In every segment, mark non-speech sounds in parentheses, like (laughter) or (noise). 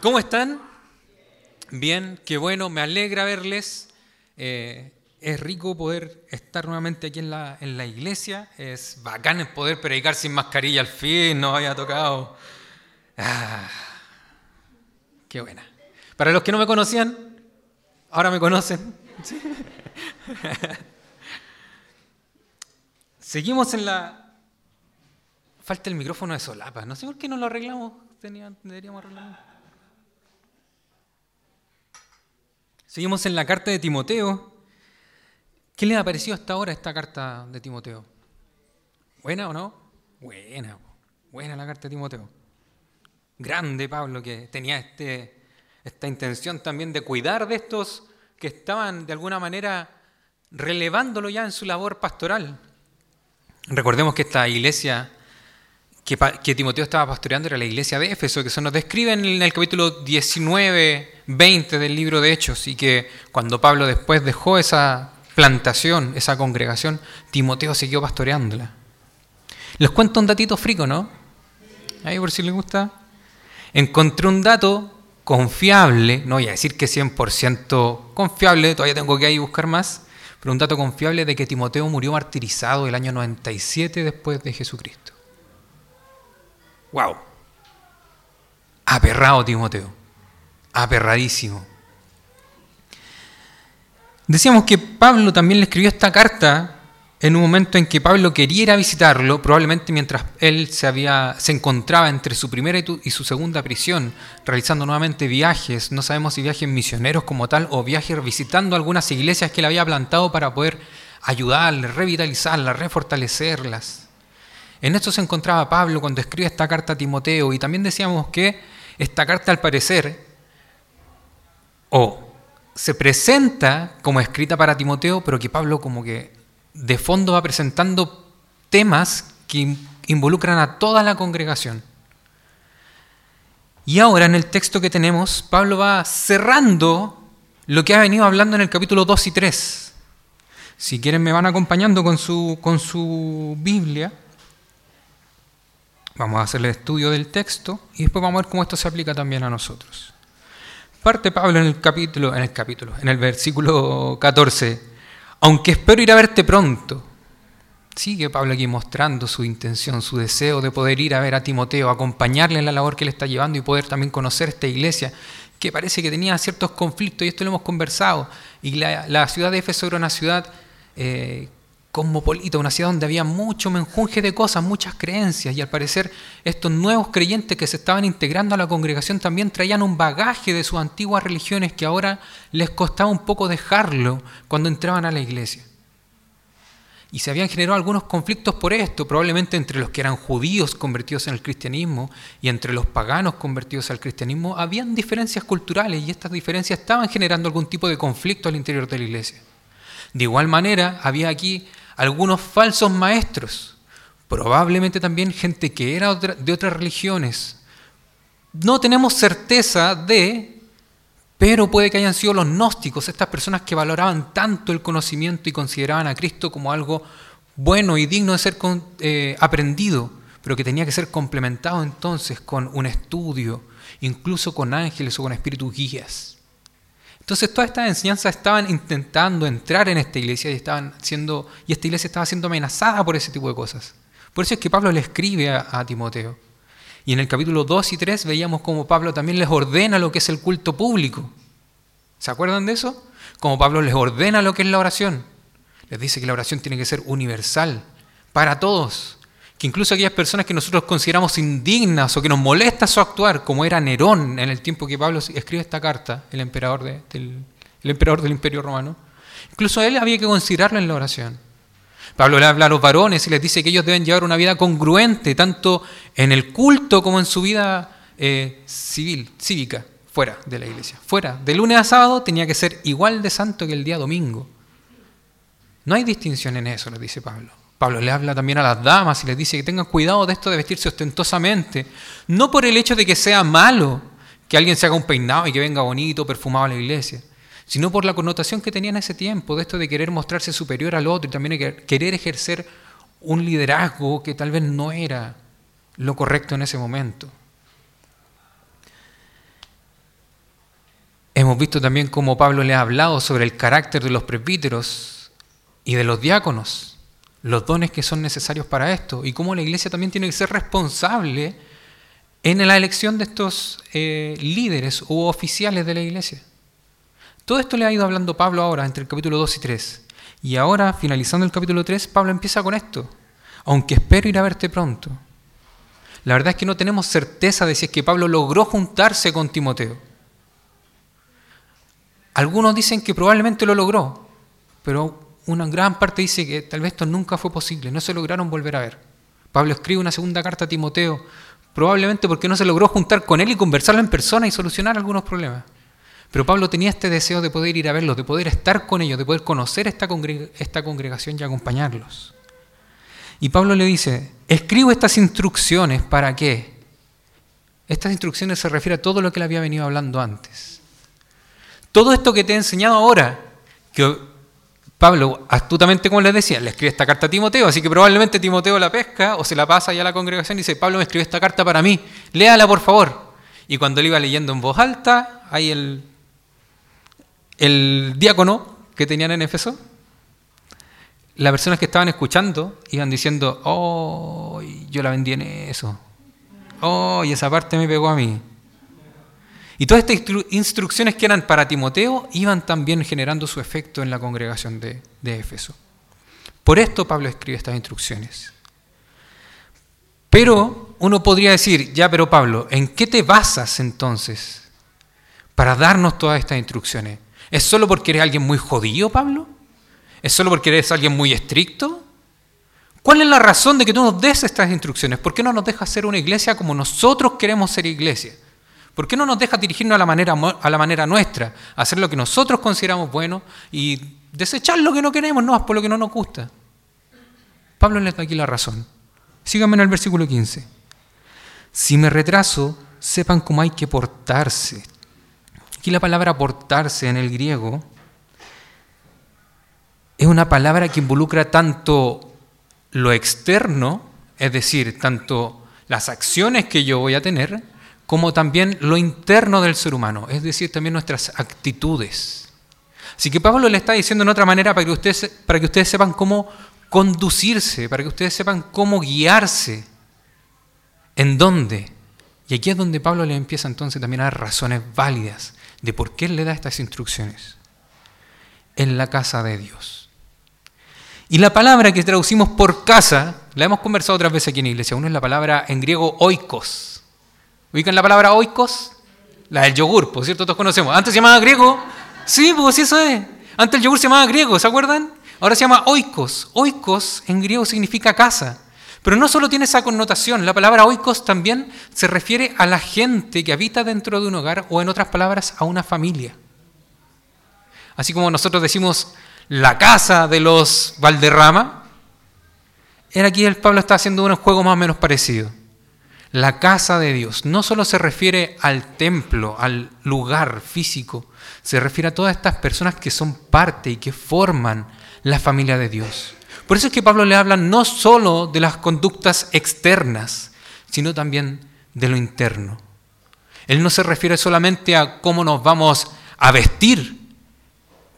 ¿Cómo están? Bien, qué bueno, me alegra verles. Eh, es rico poder estar nuevamente aquí en la, en la iglesia. Es bacán poder predicar sin mascarilla al fin, nos haya tocado. Ah, qué buena. Para los que no me conocían, ahora me conocen. Sí. (laughs) Seguimos en la... Falta el micrófono de solapa. No sé por qué no lo arreglamos. Deberíamos arreglarlo. Seguimos en la carta de Timoteo. ¿Qué les ha parecido hasta ahora esta carta de Timoteo? ¿Buena o no? Buena, buena la carta de Timoteo. Grande Pablo que tenía este, esta intención también de cuidar de estos que estaban de alguna manera relevándolo ya en su labor pastoral. Recordemos que esta iglesia que, Timoteo estaba pastoreando era la iglesia de Éfeso, que se nos describe en el capítulo 19, 20 del libro de Hechos, y que cuando Pablo después dejó esa plantación, esa congregación, Timoteo siguió pastoreándola. Les cuento un datito frico, ¿no? Ahí por si les gusta. Encontré un dato confiable, no voy a decir que 100% confiable, todavía tengo que ahí buscar más, pero un dato confiable de que Timoteo murió martirizado el año 97 después de Jesucristo. ¡Wow! Aperrado Timoteo. Aperradísimo. Decíamos que Pablo también le escribió esta carta en un momento en que Pablo quería visitarlo, probablemente mientras él se, había, se encontraba entre su primera y su segunda prisión, realizando nuevamente viajes, no sabemos si viajes misioneros como tal, o viajes visitando algunas iglesias que él había plantado para poder ayudarles, revitalizarlas, refortalecerlas. En esto se encontraba Pablo cuando escribe esta carta a Timoteo y también decíamos que esta carta al parecer o se presenta como escrita para Timoteo, pero que Pablo como que de fondo va presentando temas que in- involucran a toda la congregación. Y ahora en el texto que tenemos, Pablo va cerrando lo que ha venido hablando en el capítulo 2 y 3. Si quieren me van acompañando con su, con su Biblia. Vamos a hacer el estudio del texto y después vamos a ver cómo esto se aplica también a nosotros. Parte Pablo en el capítulo, en el capítulo, en el versículo 14. Aunque espero ir a verte pronto. Sigue Pablo aquí mostrando su intención, su deseo de poder ir a ver a Timoteo, acompañarle en la labor que él está llevando y poder también conocer esta iglesia, que parece que tenía ciertos conflictos, y esto lo hemos conversado. Y la, la ciudad de Éfeso era una ciudad eh, cosmopolita, una ciudad donde había mucho menjunje de cosas, muchas creencias, y al parecer estos nuevos creyentes que se estaban integrando a la congregación también traían un bagaje de sus antiguas religiones que ahora les costaba un poco dejarlo cuando entraban a la iglesia. Y se habían generado algunos conflictos por esto, probablemente entre los que eran judíos convertidos en el cristianismo y entre los paganos convertidos al cristianismo, habían diferencias culturales y estas diferencias estaban generando algún tipo de conflicto al interior de la iglesia. De igual manera, había aquí algunos falsos maestros, probablemente también gente que era de otras religiones. No tenemos certeza de, pero puede que hayan sido los gnósticos, estas personas que valoraban tanto el conocimiento y consideraban a Cristo como algo bueno y digno de ser con- eh, aprendido, pero que tenía que ser complementado entonces con un estudio, incluso con ángeles o con espíritus guías. Entonces todas estas enseñanzas estaban intentando entrar en esta iglesia y, estaban siendo, y esta iglesia estaba siendo amenazada por ese tipo de cosas. Por eso es que Pablo le escribe a, a Timoteo. Y en el capítulo 2 y 3 veíamos cómo Pablo también les ordena lo que es el culto público. ¿Se acuerdan de eso? Como Pablo les ordena lo que es la oración. Les dice que la oración tiene que ser universal, para todos. Que incluso aquellas personas que nosotros consideramos indignas o que nos molesta su actuar, como era Nerón en el tiempo que Pablo escribe esta carta, el emperador, del, Imperio Romano, incluso a él había que considerarlo en la oración. Pablo le habla a los varones y les dice que ellos deben llevar una vida congruente, tanto en el culto como en su vida eh, civil, cívica, fuera de la iglesia. Fuera, de lunes a sábado tenía que ser igual de santo que el día domingo. No hay distinción en eso, les dice Pablo. Pablo le habla también a las damas y les dice que tengan cuidado de esto de vestirse ostentosamente, no por el hecho de que sea malo que alguien se haga un peinado y que venga bonito, perfumado a la iglesia, sino por la connotación que tenía en ese tiempo, de esto de querer mostrarse superior al otro y también querer ejercer un liderazgo que tal vez no era lo correcto en ese momento. Hemos visto también cómo Pablo le ha hablado sobre el carácter de los presbíteros y de los diáconos, los dones que son necesarios para esto, y cómo la iglesia también tiene que ser responsable en la elección de estos eh, líderes u oficiales de la iglesia. Todo esto le ha ido hablando Pablo ahora entre el capítulo 2 y 3. Y ahora, finalizando el capítulo 3, Pablo empieza con esto. Aunque espero ir a verte pronto. La verdad es que no tenemos certeza de si es que Pablo logró juntarse con Timoteo. Algunos dicen que probablemente lo logró, pero una gran parte dice que tal vez esto nunca fue posible, no se lograron volver a ver. Pablo escribe una segunda carta a Timoteo, probablemente porque no se logró juntar con él y conversarlo en persona y solucionar algunos problemas. Pero Pablo tenía este deseo de poder ir a verlos, de poder estar con ellos, de poder conocer esta, esta congregación y acompañarlos. Y Pablo le dice, escribo estas instrucciones para qué. Estas instrucciones se refieren a todo lo que él había venido hablando antes. Todo esto que te he enseñado ahora, que Pablo, astutamente como les decía, le escribe esta carta a Timoteo, así que probablemente Timoteo la pesca o se la pasa ya a la congregación y dice, Pablo me escribió esta carta para mí, léala por favor. Y cuando él iba leyendo en voz alta, ahí el, el diácono que tenían en Éfeso, las personas que estaban escuchando iban diciendo, oh, yo la vendí en eso, oh, y esa parte me pegó a mí. Y todas estas instrucciones que eran para Timoteo iban también generando su efecto en la congregación de, de Éfeso. Por esto Pablo escribe estas instrucciones. Pero uno podría decir, ya, pero Pablo, ¿en qué te basas entonces para darnos todas estas instrucciones? ¿Es solo porque eres alguien muy jodido, Pablo? ¿Es solo porque eres alguien muy estricto? ¿Cuál es la razón de que tú nos des estas instrucciones? ¿Por qué no nos dejas ser una iglesia como nosotros queremos ser iglesia? ¿Por qué no nos dejas dirigirnos a la manera, a la manera nuestra, hacer lo que nosotros consideramos bueno y desechar lo que no queremos, no, por lo que no nos gusta? Pablo le da aquí la razón. Síganme en el versículo 15. Si me retraso, sepan cómo hay que portarse. Aquí la palabra portarse en el griego es una palabra que involucra tanto lo externo, es decir, tanto las acciones que yo voy a tener, como también lo interno del ser humano, es decir, también nuestras actitudes. Así que Pablo le está diciendo en otra manera para que ustedes, para que ustedes sepan cómo conducirse, para que ustedes sepan cómo guiarse, en dónde. Y aquí es donde Pablo le empieza entonces también a dar razones válidas de por qué le da estas instrucciones. En la casa de Dios. Y la palabra que traducimos por casa, la hemos conversado otras veces aquí en la iglesia. Uno es la palabra en griego oikos. ¿Ubican la palabra oikos? La del yogur, por cierto, todos conocemos. Antes se llamaba griego. Sí, pues sí, eso es. Antes el yogur se llamaba griego, ¿se acuerdan? Ahora se llama oikos. Oikos en griego significa casa. Pero no solo tiene esa connotación, la palabra oikos también se refiere a la gente que habita dentro de un hogar o en otras palabras a una familia. Así como nosotros decimos la casa de los Valderrama, era aquí el Pablo está haciendo un juego más o menos parecido. La casa de Dios no solo se refiere al templo, al lugar físico, se refiere a todas estas personas que son parte y que forman la familia de Dios. Por eso es que Pablo le habla no solo de las conductas externas, sino también de lo interno. Él no se refiere solamente a cómo nos vamos a vestir,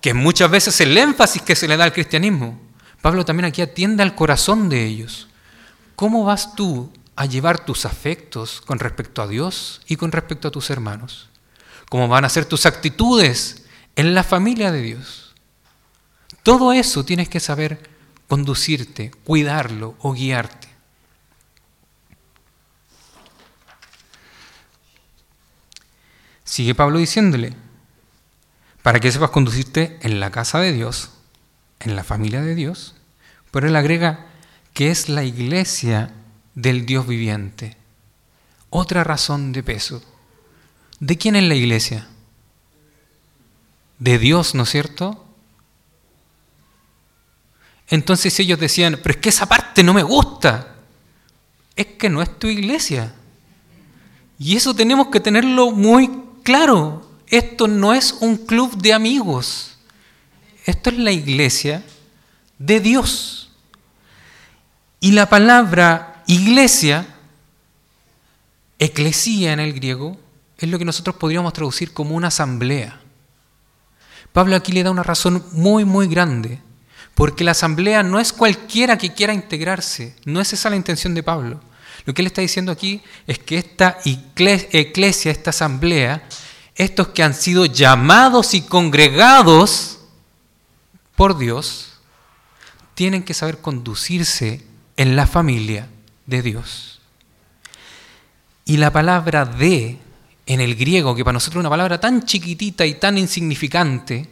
que muchas veces el énfasis que se le da al cristianismo. Pablo también aquí atiende al corazón de ellos. ¿Cómo vas tú a llevar tus afectos con respecto a Dios y con respecto a tus hermanos? ¿Cómo van a ser tus actitudes en la familia de Dios? Todo eso tienes que saber conducirte, cuidarlo o guiarte. Sigue Pablo diciéndole, para que sepas conducirte en la casa de Dios, en la familia de Dios, pero él agrega que es la iglesia del Dios viviente. Otra razón de peso. ¿De quién es la iglesia? De Dios, ¿no es cierto? Entonces ellos decían, pero es que esa parte no me gusta. Es que no es tu iglesia. Y eso tenemos que tenerlo muy claro. Esto no es un club de amigos. Esto es la iglesia de Dios. Y la palabra iglesia, eclesía en el griego, es lo que nosotros podríamos traducir como una asamblea. Pablo aquí le da una razón muy, muy grande, porque la asamblea no es cualquiera que quiera integrarse, no es esa la intención de Pablo. Lo que él está diciendo aquí es que esta iglesia, esta asamblea, estos que han sido llamados y congregados por Dios, tienen que saber conducirse en la familia de Dios. Y la palabra de en el griego, que para nosotros es una palabra tan chiquitita y tan insignificante,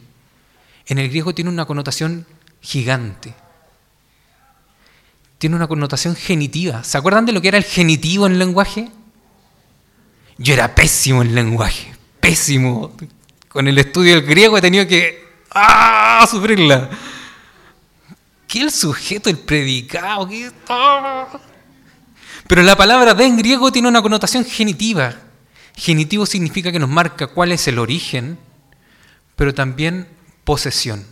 en el griego tiene una connotación gigante. Tiene una connotación genitiva. ¿Se acuerdan de lo que era el genitivo en lenguaje? Yo era pésimo en lenguaje, pésimo. Con el estudio del griego he tenido que ¡ah! sufrirla. ¿Qué el sujeto, el predicado? ¿Qué? ¡Ah! Pero la palabra de en griego tiene una connotación genitiva. Genitivo significa que nos marca cuál es el origen, pero también posesión.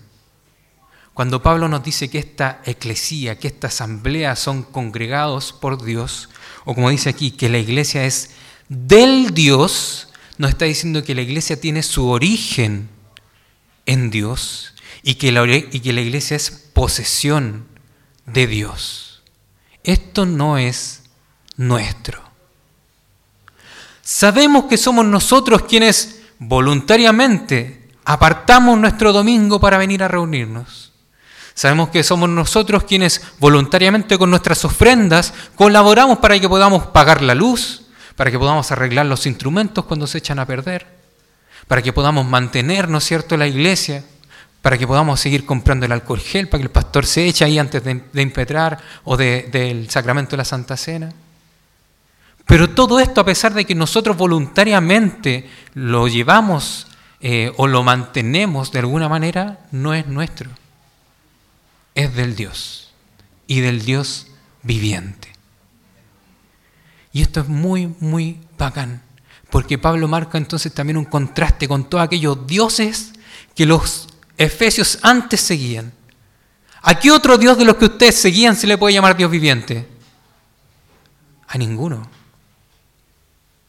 Cuando Pablo nos dice que esta eclesía, que esta asamblea son congregados por Dios, o como dice aquí, que la iglesia es del Dios, nos está diciendo que la iglesia tiene su origen en Dios y que la, y que la iglesia es posesión de Dios. Esto no es nuestro. Sabemos que somos nosotros quienes voluntariamente apartamos nuestro domingo para venir a reunirnos. Sabemos que somos nosotros quienes voluntariamente con nuestras ofrendas colaboramos para que podamos pagar la luz, para que podamos arreglar los instrumentos cuando se echan a perder, para que podamos mantener, ¿no es cierto?, la iglesia, para que podamos seguir comprando el alcohol gel, para que el pastor se eche ahí antes de, impetrar o del sacramento de la Santa Cena. Pero todo esto, a pesar de que nosotros voluntariamente lo llevamos eh, o lo mantenemos de alguna manera, no es nuestro es del Dios y del Dios viviente. Y esto es muy, muy bacán, porque Pablo marca entonces también un contraste con todos aquellos dioses que los efesios antes seguían. ¿A qué otro Dios de los que ustedes seguían se le puede llamar Dios viviente? A ninguno.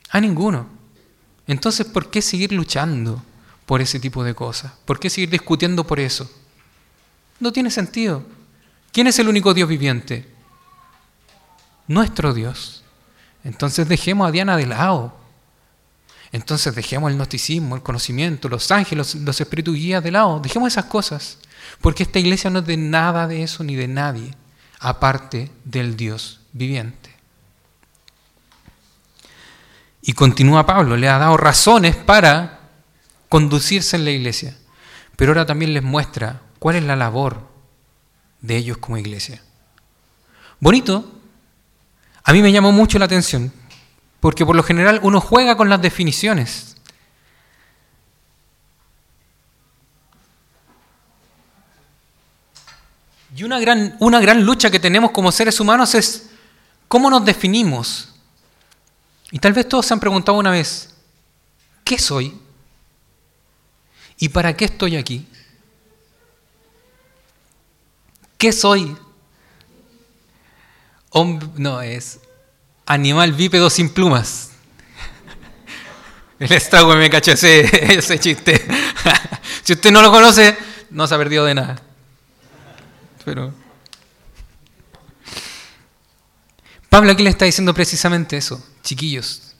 A ninguno. Entonces, ¿por qué seguir luchando por ese tipo de cosas? ¿Por qué seguir discutiendo por eso? No tiene sentido. ¿Quién es el único Dios viviente? Nuestro Dios. Entonces dejemos a Diana de lado. Entonces dejemos el gnosticismo, el conocimiento, los ángeles, los espíritus guías de lado. Dejemos esas cosas. Porque esta iglesia no es de nada de eso ni de nadie, aparte del Dios viviente. Y continúa Pablo, le ha dado razones para conducirse en la iglesia. Pero ahora también les muestra cuál es la labor de ellos como iglesia. Bonito, a mí me llamó mucho la atención, porque por lo general uno juega con las definiciones. Y una gran, una gran lucha que tenemos como seres humanos es cómo nos definimos. Y tal vez todos se han preguntado una vez, ¿qué soy? ¿Y para qué estoy aquí? ¿Qué soy? no, es animal bípedo sin plumas. (laughs) El estrago me caché ese, (laughs) ese chiste. (laughs) si usted no lo conoce, no se ha perdido de nada. Pero. Pablo aquí le está diciendo precisamente eso. Chiquillos,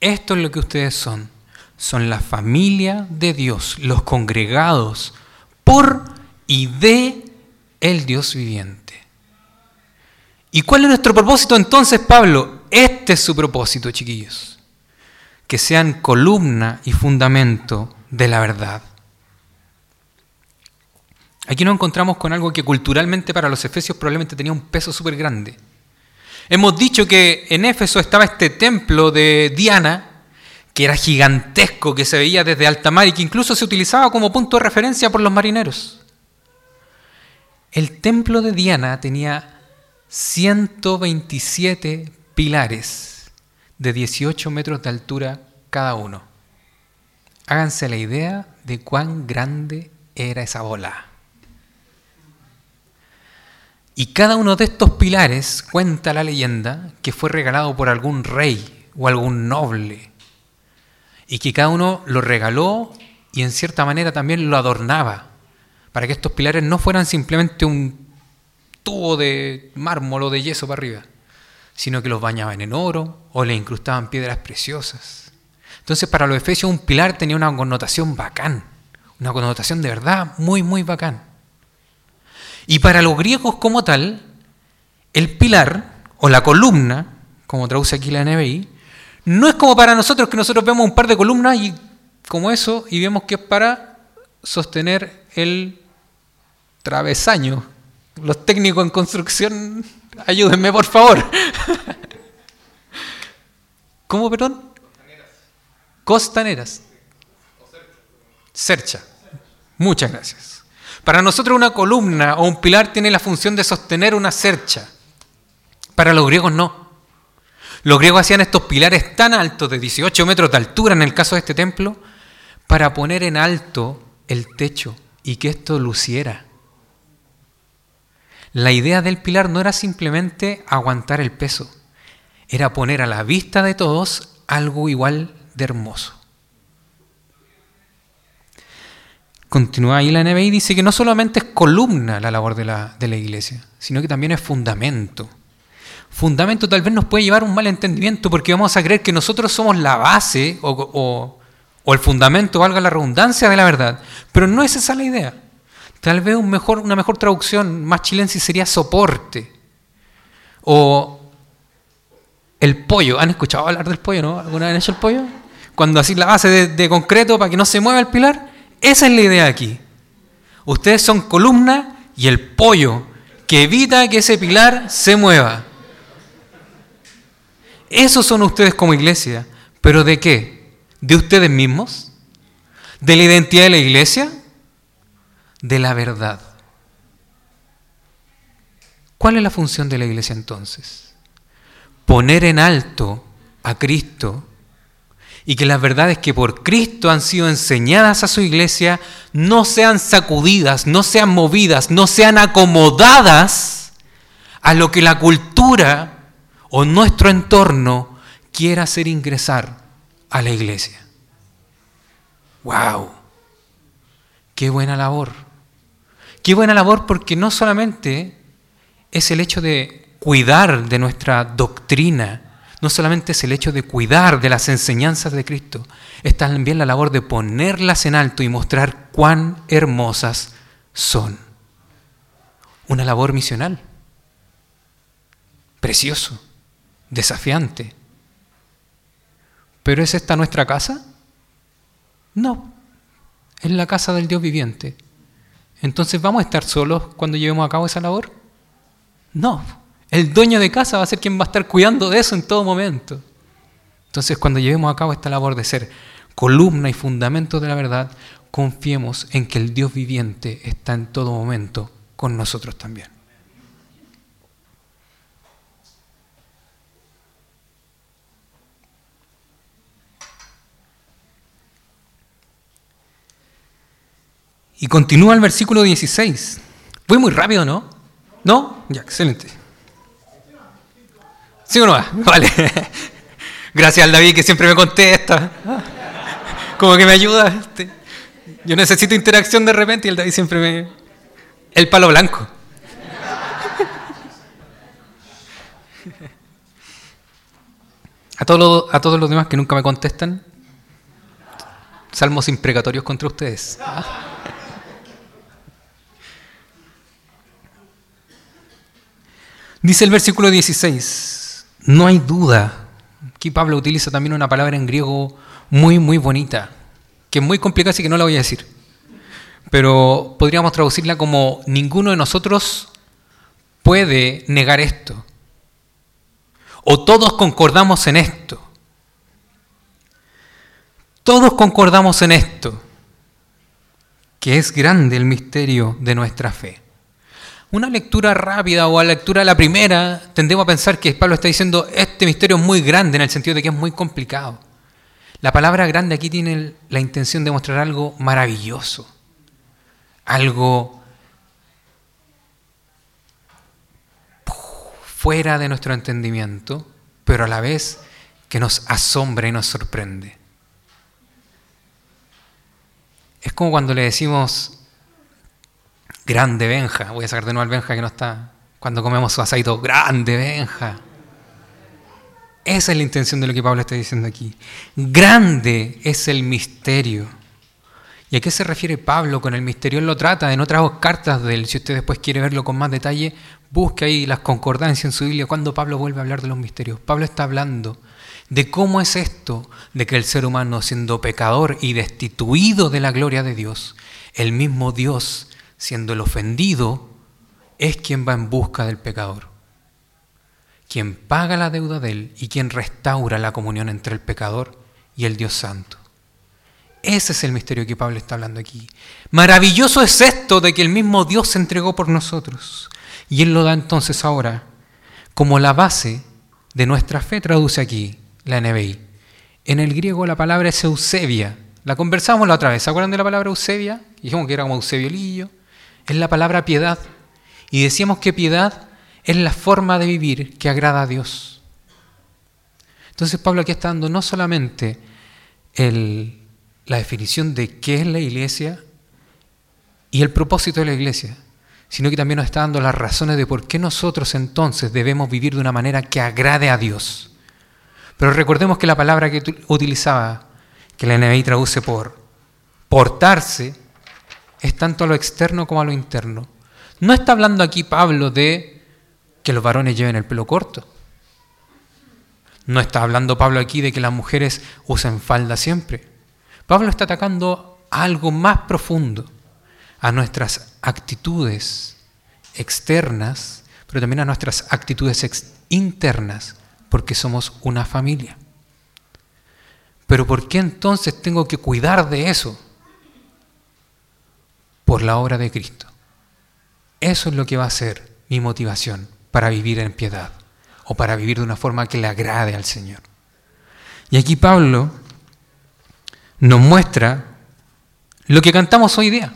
esto es lo que ustedes son. Son la familia de Dios, los congregados por y de el Dios viviente. ¿Y cuál es nuestro propósito entonces, Pablo? Este es su propósito, chiquillos. Que sean columna y fundamento de la verdad. Aquí nos encontramos con algo que culturalmente para los efesios probablemente tenía un peso súper grande. Hemos dicho que en Éfeso estaba este templo de Diana, que era gigantesco, que se veía desde alta mar y que incluso se utilizaba como punto de referencia por los marineros. El templo de Diana tenía 127 pilares de 18 metros de altura cada uno. Háganse la idea de cuán grande era esa bola. Y cada uno de estos pilares, cuenta la leyenda, que fue regalado por algún rey o algún noble. Y que cada uno lo regaló y en cierta manera también lo adornaba, para que estos pilares no fueran simplemente un tubo de mármol o de yeso para arriba, sino que los bañaban en oro o le incrustaban piedras preciosas. Entonces para los efesios un pilar tenía una connotación bacán, una connotación de verdad muy, muy bacán. Y para los griegos como tal, el pilar o la columna, como traduce aquí la NBI, no es como para nosotros que nosotros vemos un par de columnas y como eso y vemos que es para sostener el travesaño. Los técnicos en construcción, (laughs) ayúdenme por favor. (laughs) ¿Cómo, perdón? Costaneras. Cercha. Muchas gracias. Para nosotros una columna o un pilar tiene la función de sostener una cercha. Para los griegos no. Los griegos hacían estos pilares tan altos, de 18 metros de altura en el caso de este templo, para poner en alto el techo y que esto luciera. La idea del pilar no era simplemente aguantar el peso, era poner a la vista de todos algo igual de hermoso. Continúa ahí la NBI dice que no solamente es columna la labor de la, de la iglesia, sino que también es fundamento. Fundamento tal vez nos puede llevar a un mal entendimiento porque vamos a creer que nosotros somos la base o, o, el fundamento, valga la redundancia, de la verdad. Pero no es esa la idea. Tal vez un mejor, una mejor traducción más chilense sería soporte. O el pollo. ¿Han escuchado hablar del pollo, no? ¿Alguna vez han hecho el pollo? Cuando así la base de, de concreto para que no se mueva el pilar. Esa es la idea aquí. Ustedes son columna y el pollo que evita que ese pilar se mueva. Esos son ustedes como iglesia. ¿Pero de qué? ¿De ustedes mismos? ¿De la identidad de la iglesia? De la verdad. ¿Cuál es la función de la iglesia entonces? Poner en alto a Cristo y que las verdades que por Cristo han sido enseñadas a su iglesia no sean sacudidas, no sean movidas, no sean acomodadas a lo que la cultura o nuestro entorno quiera hacer ingresar a la iglesia. ¡Wow! ¡Qué buena labor! ¡Qué buena labor porque no solamente es el hecho de cuidar de nuestra doctrina, no solamente es el hecho de cuidar de las enseñanzas de Cristo, es también la labor de ponerlas en alto y mostrar cuán hermosas son. Una labor misional. Precioso, desafiante. ¿Pero es esta nuestra casa? No, es la casa del Dios viviente. Entonces, ¿vamos a estar solos cuando llevemos a cabo esa labor? No, el dueño de casa va a ser quien va a estar cuidando de eso en todo momento. Entonces, cuando llevemos a cabo esta labor de ser columna y fundamento de la verdad, confiemos en que el Dios viviente está en todo momento con nosotros también. Y continúa el versículo 16. Voy muy rápido, ¿no? ¿No? Ya, excelente. ¿Sí o no? (laughs) Vale. Gracias al David que siempre me contesta. Como que me ayuda. Este. Yo necesito interacción de repente y el David siempre me... El palo blanco. A todos, los, a todos los demás que nunca me contestan, salmos imprecatorios contra ustedes. Dice el versículo 16, no hay duda. Aquí Pablo utiliza también una palabra en griego muy, muy bonita, que es muy complicada, así que no la voy a decir. Pero podríamos traducirla como ninguno de nosotros puede negar esto. O todos concordamos en esto. Todos concordamos en esto, que es grande el misterio de nuestra fe. Una lectura rápida o a la lectura de la primera, tendemos a pensar que Pablo está diciendo, este misterio es muy grande en el sentido de que es muy complicado. La palabra grande aquí tiene la intención de mostrar algo maravilloso, algo fuera de nuestro entendimiento, pero a la vez que nos asombra y nos sorprende. Es como cuando le decimos, grande Benja, voy a sacar de nuevo al Benja que no está, cuando comemos su asadito, grande Benja. Esa es la intención de lo que Pablo está diciendo aquí. Grande es el misterio. ¿Y a qué se refiere Pablo con el misterio? Él lo trata en otras cartas de él. Si usted después quiere verlo con más detalle, Busque ahí las concordancias en su Biblia cuando Pablo vuelve a hablar de los misterios. Pablo está hablando de cómo es esto de que el ser humano siendo pecador y destituido de la gloria de Dios, el mismo Dios siendo el ofendido, es quien va en busca del pecador, quien paga la deuda de él y quien restaura la comunión entre el pecador y el Dios santo. Ese es el misterio que Pablo está hablando aquí. Maravilloso es esto de que el mismo Dios se entregó por nosotros. Y Él lo da entonces ahora como la base de nuestra fe, traduce aquí la NBI. En el griego la palabra es Eusebia. La conversamos la otra vez. ¿Se acuerdan de la palabra Eusebia? Dijimos que era como Eusebio Lillo. Es la palabra piedad. Y decíamos que piedad es la forma de vivir que agrada a Dios. Entonces Pablo aquí está dando no solamente la definición de qué es la iglesia y el propósito de la iglesia, sino que también nos está dando las razones de por qué nosotros entonces debemos vivir de una manera que agrade a Dios. Pero recordemos que la palabra que utilizaba, que la NBI traduce por portarse, es tanto a lo externo como a lo interno. No está hablando aquí Pablo de que los varones lleven el pelo corto. No está hablando Pablo aquí de que las mujeres usen falda siempre. Pablo está atacando algo más profundo a nuestras actitudes externas, pero también a nuestras actitudes internas, porque somos una familia. Pero ¿por qué entonces tengo que cuidar de eso? Por la obra de Cristo. Eso es lo que va a ser mi motivación para vivir en piedad o para vivir de una forma que le agrade al Señor. Y aquí Pablo nos muestra lo que cantamos hoy día.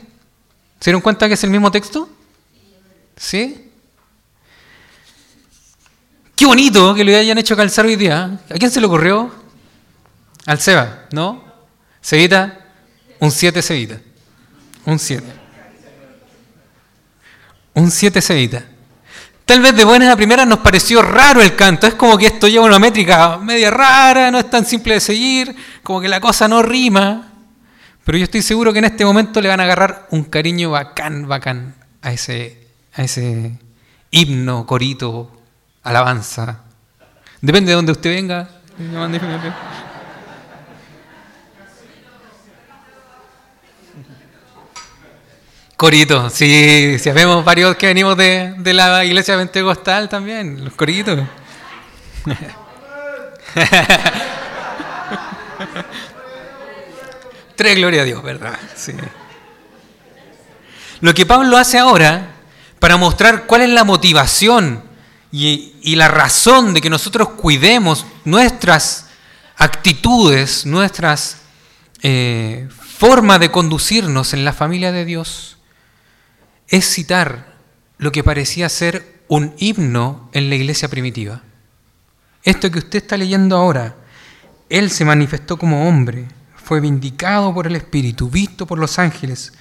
¿Se dieron cuenta que es el mismo texto? ¿Sí? Qué bonito que le hayan hecho calzar hoy día. ¿A quién se le ocurrió? Al Seba, ¿no? Cevita, un 7 Cevita. Un 7. Un 7 Cevita. Tal vez de buenas a primeras nos pareció raro el canto. Es como que esto lleva una métrica media rara, no es tan simple de seguir, como que la cosa no rima. Pero yo estoy seguro que en este momento le van a agarrar un cariño bacán, bacán a ese, a ese himno, corito, alabanza. Depende de donde usted venga. Corito, sí, si vemos varios que venimos de, de la iglesia pentecostal también, los coritos. (laughs) Tres, gloria a Dios, ¿verdad? Sí. Lo que Pablo hace ahora, para mostrar cuál es la motivación y, la razón de que nosotros cuidemos nuestras actitudes, nuestras eh, formas de conducirnos en la familia de Dios, es citar lo que parecía ser un himno en la iglesia primitiva. Esto que usted está leyendo ahora, Él se manifestó como hombre, fue vindicado por el Espíritu, visto por los ángeles,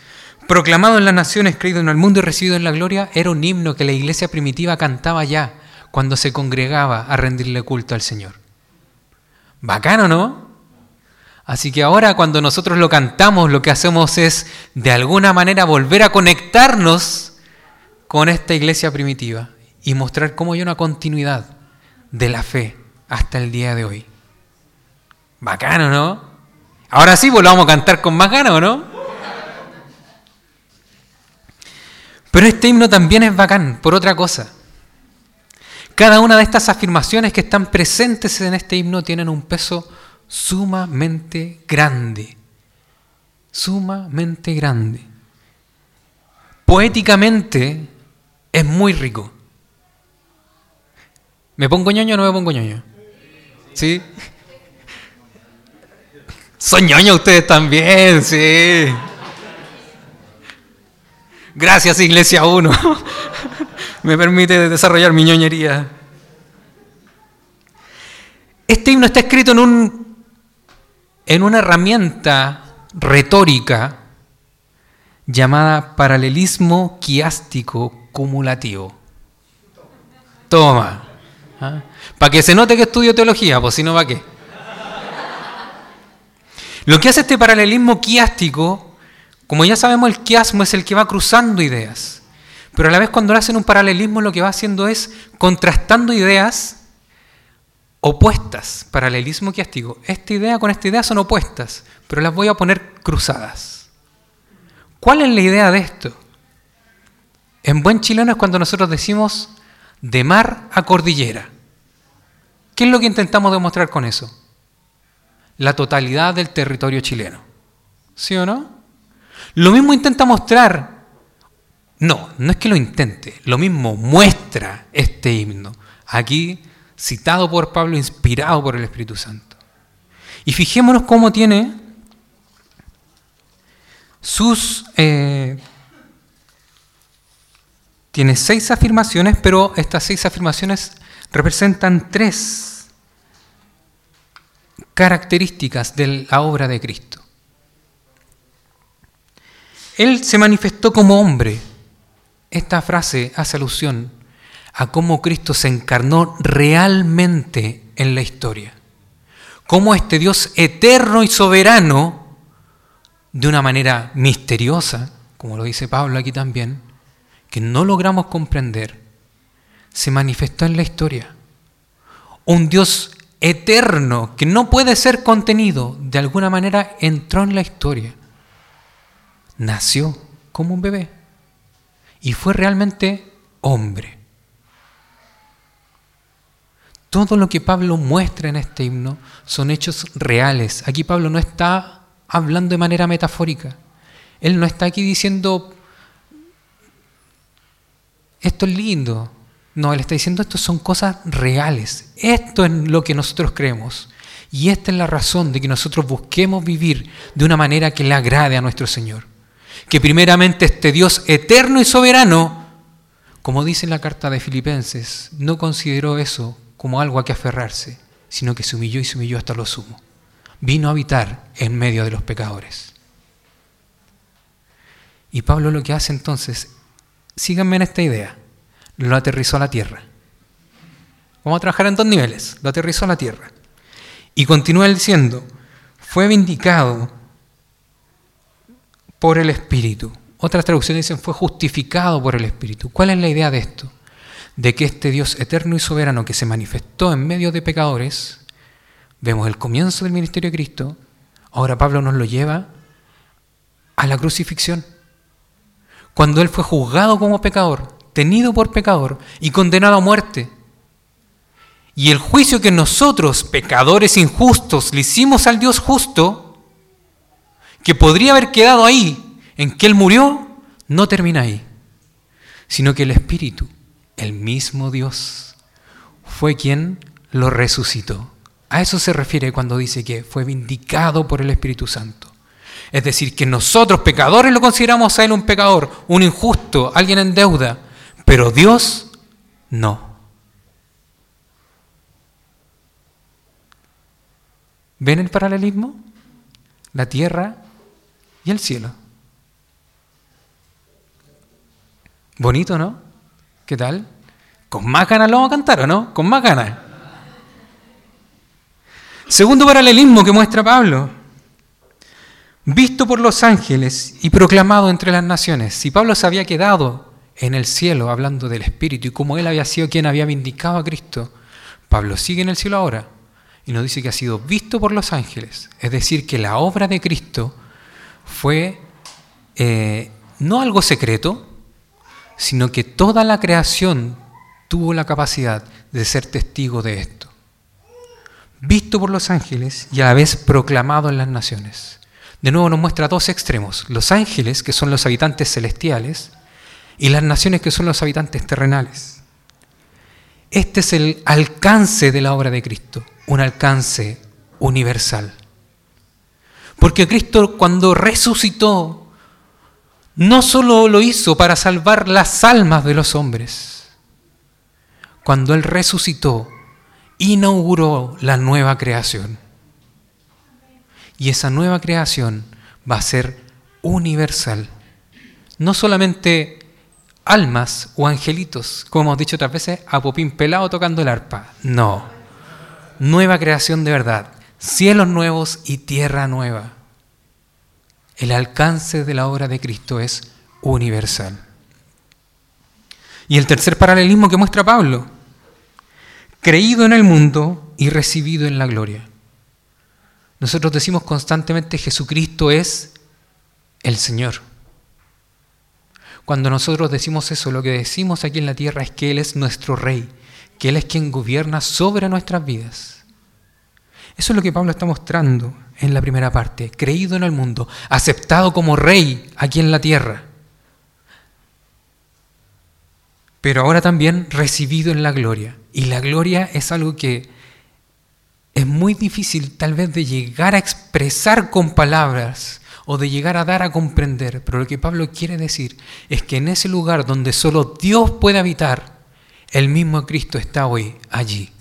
proclamado en las naciones, creído en el mundo y recibido en la gloria, era un himno que la iglesia primitiva cantaba ya cuando se congregaba a rendirle culto al Señor. Bacano, ¿no? Así que ahora cuando nosotros lo cantamos, lo que hacemos es de alguna manera volver a conectarnos con esta iglesia primitiva y mostrar cómo hay una continuidad de la fe hasta el día de hoy. Bacano, ¿no? Ahora sí, volvamos pues a cantar con más ganas, ¿no? Pero este himno también es bacán por otra cosa. Cada una de estas afirmaciones que están presentes en este himno tienen un peso sumamente grande. Sumamente grande. Poéticamente es muy rico. ¿Me pongo ñoño o no me pongo ñoño? ¿Sí? Son ñoño ustedes también, sí. Gracias, Iglesia 1. (laughs) me permite desarrollar mi ñoñería. Este himno está escrito en, un, en una herramienta retórica llamada paralelismo quiástico cumulativo. Toma. ¿ah? Para que se note que estudio teología, pues si no, ¿para qué? Lo que hace este paralelismo quiástico, como ya sabemos, el quiasmo es el que va cruzando ideas. Pero a la vez cuando hacen un paralelismo lo que va haciendo es contrastando ideas opuestas, paralelismo quiástico. Esta idea con esta idea son opuestas, pero las voy a poner cruzadas. ¿Cuál es la idea de esto? En buen chileno es cuando nosotros decimos de mar a cordillera. ¿Qué es lo que intentamos demostrar con eso? La totalidad del territorio chileno. ¿Sí o no? Lo mismo intenta mostrar, no, no es que lo intente, lo mismo muestra este himno, aquí citado por Pablo, inspirado por el Espíritu Santo. Y fijémonos cómo tiene sus... Eh, tiene seis afirmaciones, pero estas seis afirmaciones representan tres características de la obra de Cristo. Él se manifestó como hombre. Esta frase hace alusión a cómo Cristo se encarnó realmente en la historia. Cómo este Dios eterno y soberano, de una manera misteriosa, como lo dice Pablo aquí también, que no logramos comprender, se manifestó en la historia. Un Dios eterno que no puede ser contenido, de alguna manera entró en la historia. Nació como un bebé y fue realmente hombre. Todo lo que Pablo muestra en este himno son hechos reales. Aquí Pablo no está hablando de manera metafórica. Él no está aquí diciendo esto es lindo. No, él está diciendo esto son cosas reales. Esto es lo que nosotros creemos. Y esta es la razón de que nosotros busquemos vivir de una manera que le agrade a nuestro Señor. Que primeramente este Dios eterno y soberano, como dice en la carta de Filipenses, no consideró eso como algo a que aferrarse, sino que se humilló y se hasta lo sumo. Vino a habitar en medio de los pecadores. Y Pablo lo que hace entonces síganme en esta idea, lo aterrizó a la tierra. Vamos a trabajar en dos niveles, lo aterrizó a la tierra. Y continúa diciendo, fue vindicado por el Espíritu. Otras traducciones dicen, fue justificado por el Espíritu. ¿Cuál es la idea de esto? De que este Dios eterno y soberano que se manifestó en medio de pecadores, vemos el comienzo del ministerio de Cristo, ahora Pablo nos lo lleva a la crucifixión cuando Él fue juzgado como pecador, tenido por pecador y condenado a muerte. Y el juicio que nosotros, pecadores injustos, le hicimos al Dios justo, que podría haber quedado ahí, en que Él murió, no termina ahí, sino que el Espíritu, el mismo Dios, fue quien lo resucitó. A eso se refiere cuando dice que fue vindicado por el Espíritu Santo. Es decir, que nosotros pecadores lo consideramos a Él un pecador, un injusto, alguien en deuda, pero Dios no. ¿Ven el paralelismo? la tierra y el cielo. Bonito, ¿no? ¿Qué tal? Con más ganas lo vamos a cantar, ¿o no? Con más ganas. Segundo paralelismo que muestra Pablo. Visto por los ángeles y proclamado entre las naciones. Si Pablo se había quedado en el cielo hablando del Espíritu y como él había sido quien había vindicado a Cristo, Pablo sigue en el cielo ahora y nos dice que ha sido visto por los ángeles. Es decir, que la obra de Cristo fue eh, no algo secreto, sino que toda la creación tuvo la capacidad de ser testigo de esto. Visto por los ángeles y a la vez proclamado en las naciones. De nuevo nos muestra dos extremos, los ángeles, que son los habitantes celestiales, y las naciones, que son los habitantes terrenales. Este es el alcance de la obra de Cristo, un alcance universal. Porque Cristo cuando resucitó, no solo lo hizo para salvar las almas de los hombres, cuando Él resucitó, inauguró la nueva creación. Y esa nueva creación va a ser universal. No solamente almas o angelitos, como hemos dicho otras veces, a Popín pelado tocando el arpa. No. Nueva creación de verdad. Cielos nuevos y tierra nueva. El alcance de la obra de Cristo es universal. Y el tercer paralelismo que muestra Pablo, creído en el mundo y recibido en la gloria. Nosotros decimos constantemente Jesucristo es el Señor. Cuando nosotros decimos eso, lo que decimos aquí en la tierra es que Él es nuestro Rey, que Él es quien gobierna sobre nuestras vidas. Eso es lo que Pablo está mostrando en la primera parte, creído en el mundo, aceptado como Rey aquí en la tierra, pero ahora también recibido en la gloria. Y la gloria es algo que es muy difícil tal vez de llegar a expresar con palabras, o de llegar a dar a comprender. Pero lo que Pablo quiere decir es que en ese lugar donde solo Dios puede habitar, el mismo Cristo está hoy allí,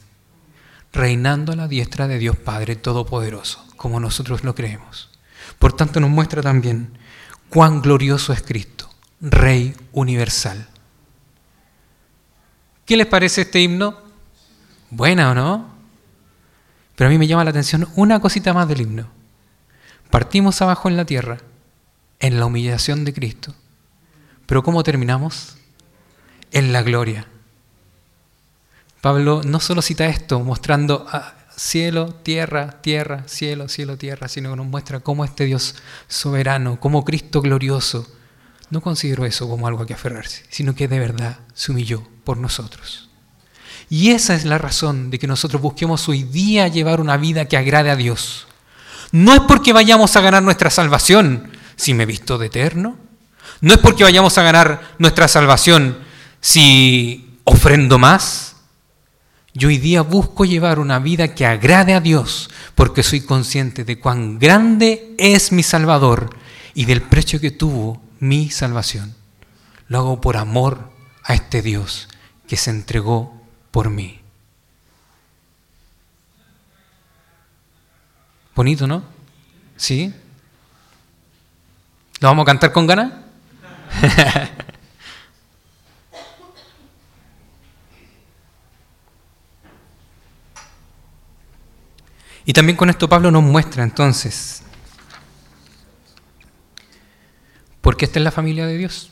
reinando a la diestra de Dios Padre Todopoderoso, como nosotros lo creemos. Por tanto nos muestra también cuán glorioso es Cristo, Rey universal. ¿Qué les parece este himno? ¿Buena o no? Pero a mí me llama la atención una cosita más del himno. Partimos abajo en la tierra, en la humillación de Cristo. Pero ¿cómo terminamos? En la gloria. Pablo no solo cita esto mostrando ah, cielo, tierra, tierra, cielo, cielo, tierra, sino que nos muestra cómo este Dios soberano, como Cristo glorioso, no consideró eso como algo a que aferrarse, sino que de verdad se humilló por nosotros. Y esa es la razón de que nosotros busquemos hoy día llevar una vida que agrade a Dios. No es porque vayamos a ganar nuestra salvación si me visto de eterno. No es porque vayamos a ganar nuestra salvación si ofrendo más. Yo hoy día busco llevar una vida que agrade a Dios porque soy consciente de cuán grande es mi Salvador y del precio que tuvo mi salvación. Lo hago por amor a este Dios que se entregó por mí. Bonito, ¿no? ¿Sí? ¿Lo vamos a cantar con ganas? (laughs) y también con esto Pablo nos muestra entonces por qué esta es la familia de Dios,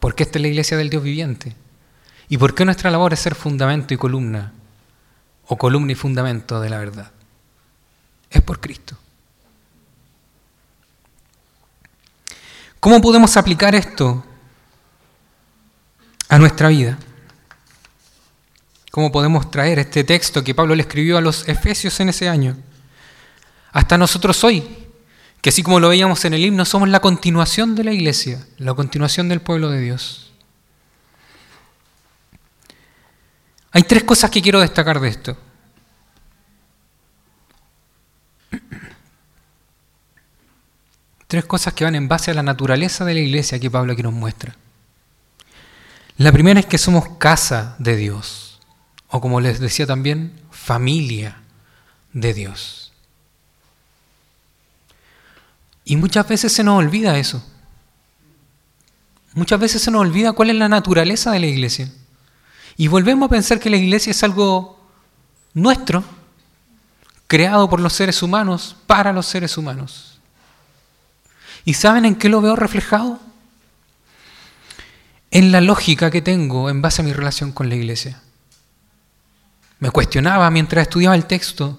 por qué esta es la iglesia del Dios viviente y por qué nuestra labor es ser fundamento y columna o columna y fundamento de la verdad es por Cristo. ¿Cómo podemos aplicar esto a nuestra vida? ¿Cómo podemos traer este texto que Pablo le escribió a los Efesios en ese año hasta nosotros hoy? Que así como lo veíamos en el himno, somos la continuación de la iglesia, la continuación del pueblo de Dios. Hay tres cosas que quiero destacar de esto. Tres cosas que van en base a la naturaleza de la iglesia que Pablo aquí nos muestra. La primera es que somos casa de Dios, o como les decía también, familia de Dios. Y muchas veces se nos olvida eso. Muchas veces se nos olvida cuál es la naturaleza de la iglesia. Y volvemos a pensar que la iglesia es algo nuestro, creado por los seres humanos, para los seres humanos. ¿Y saben en qué lo veo reflejado? En la lógica que tengo en base a mi relación con la iglesia. Me cuestionaba mientras estudiaba el texto,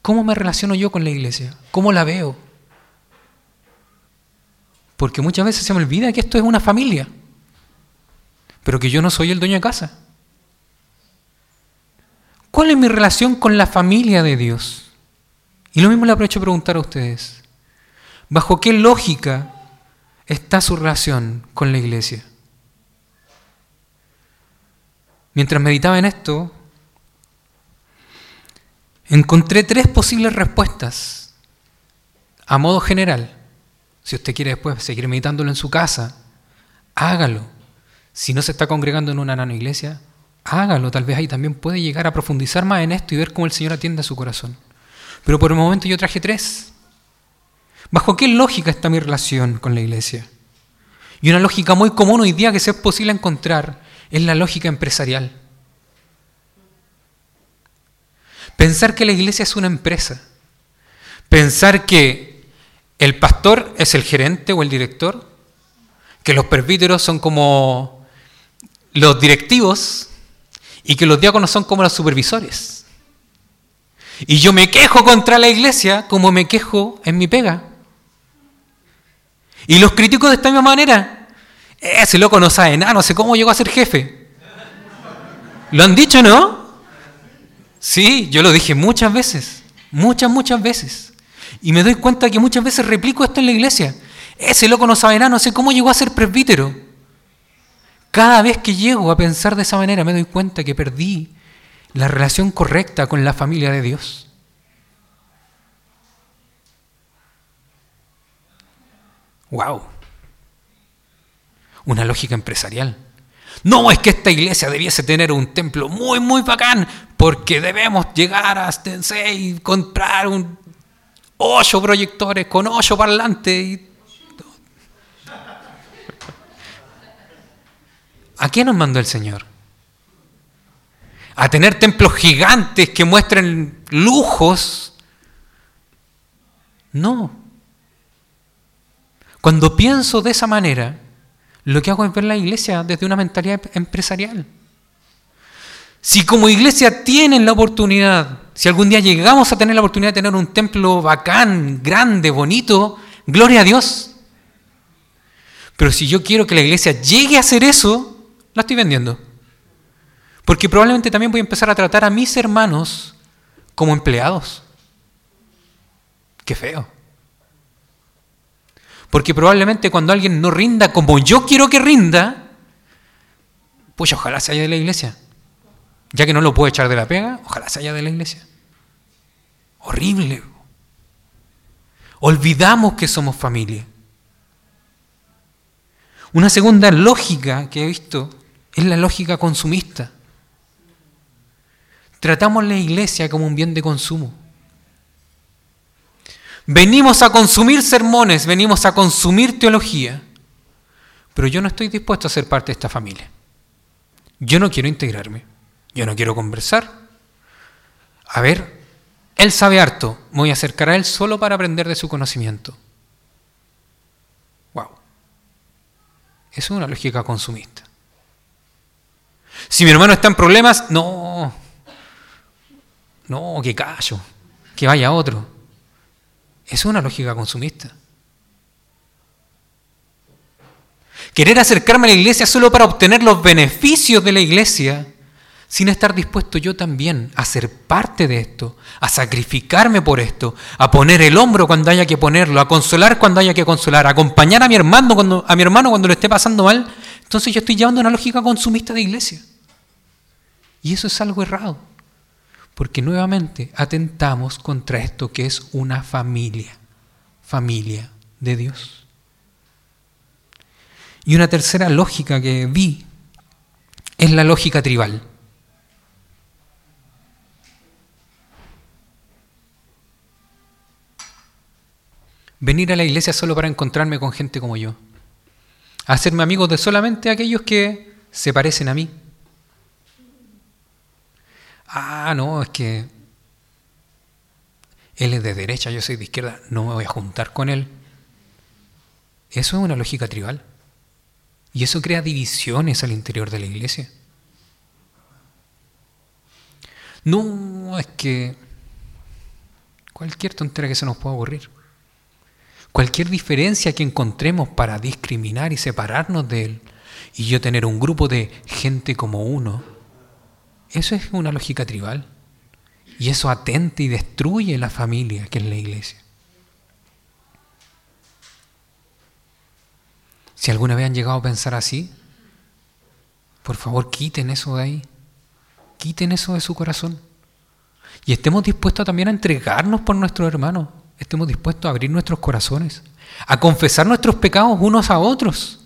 ¿cómo me relaciono yo con la iglesia? ¿Cómo la veo? Porque muchas veces se me olvida que esto es una familia, pero que yo no soy el dueño de casa. ¿Cuál es mi relación con la familia de Dios? Y lo mismo le aprovecho a preguntar a ustedes. ¿Bajo qué lógica está su relación con la iglesia? Mientras meditaba en esto, encontré tres posibles respuestas a modo general si usted quiere después seguir meditándolo en su casa, hágalo. Si no se está congregando en una nano iglesia, hágalo. Tal vez ahí también puede llegar a profundizar más en esto y ver cómo el Señor atiende a su corazón. Pero por el momento yo traje tres. ¿Bajo qué lógica está mi relación con la iglesia? Y una lógica muy común hoy día que sea posible encontrar es la lógica empresarial. Pensar que la iglesia es una empresa. Pensar que el pastor es el gerente o el director, que los presbíteros son como los directivos y que los diáconos son como los supervisores. Y yo me quejo contra la iglesia como me quejo en mi pega. Y los critico de esta misma manera. Ese loco no sabe nada, no sé cómo llegó a ser jefe. ¿Lo han dicho, no? Sí, yo lo dije muchas veces, muchas, muchas veces. Y me doy cuenta que muchas veces replico esto en la iglesia. Ese loco no sabe nada, no sé cómo llegó a ser presbítero. Cada vez que llego a pensar de esa manera me doy cuenta que perdí la relación correcta con la familia de Dios. ¡Wow! Una lógica empresarial. No es que esta iglesia debiese tener un templo muy, muy bacán, porque debemos llegar a Stensei y comprar un ocho proyectores con ocho parlantes. ¿A qué nos mandó el Señor? ¿A tener templos gigantes que muestren lujos? No. Cuando pienso de esa manera, lo que hago es ver la iglesia desde una mentalidad empresarial. Si como iglesia tienen la oportunidad, si algún día llegamos a tener la oportunidad de tener un templo bacán, grande, bonito, gloria a Dios. Pero si yo quiero que la iglesia llegue a hacer eso, la estoy vendiendo. Porque probablemente también voy a empezar a tratar a mis hermanos como empleados. Qué feo. Porque probablemente cuando alguien no rinda como yo quiero que rinda, pues ojalá se haya de la iglesia. Ya que no lo puedo echar de la pega, ojalá se haya de la iglesia. Horrible. Olvidamos que somos familia. Una segunda lógica que he visto es la lógica consumista. Tratamos la iglesia como un bien de consumo. Venimos a consumir sermones, venimos a consumir teología, pero yo no estoy dispuesto a ser parte de esta familia. Yo no quiero integrarme. Yo no quiero conversar. A ver, él sabe harto, me voy a acercar a él solo para aprender de su conocimiento. Wow. Es una lógica consumista. Si mi hermano está en problemas, no. No, que callo, que vaya otro. Es una lógica consumista. Querer acercarme a la iglesia solo para obtener los beneficios de la iglesia sin estar dispuesto yo también a ser parte de esto, a sacrificarme por esto, a poner el hombro cuando haya que ponerlo, a consolar cuando haya que consolar, a acompañar a mi hermano cuando, a mi hermano cuando lo esté pasando mal, entonces yo estoy llevando una lógica consumista de iglesia. Y eso es algo errado, porque nuevamente atentamos contra esto que es una familia, familia de Dios. Y una tercera lógica que vi es la lógica tribal. Venir a la iglesia solo para encontrarme con gente como yo. Hacerme amigos de solamente aquellos que se parecen a mí. Ah, no, es que él es de derecha, yo soy de izquierda, no me voy a juntar con él. Eso es una lógica tribal. Y eso crea divisiones al interior de la iglesia. No, es que cualquier tontera que se nos pueda ocurrir, cualquier diferencia que encontremos para discriminar y separarnos de él, y yo tener un grupo de gente como uno, eso es una lógica tribal. Y eso atenta y destruye la familia que es la iglesia. Si alguna vez han llegado a pensar así, por favor quiten eso de ahí. Quiten eso de su corazón. Y estemos dispuestos también a entregarnos por nuestros hermanos. Estemos dispuestos a abrir nuestros corazones. A confesar nuestros pecados unos a otros.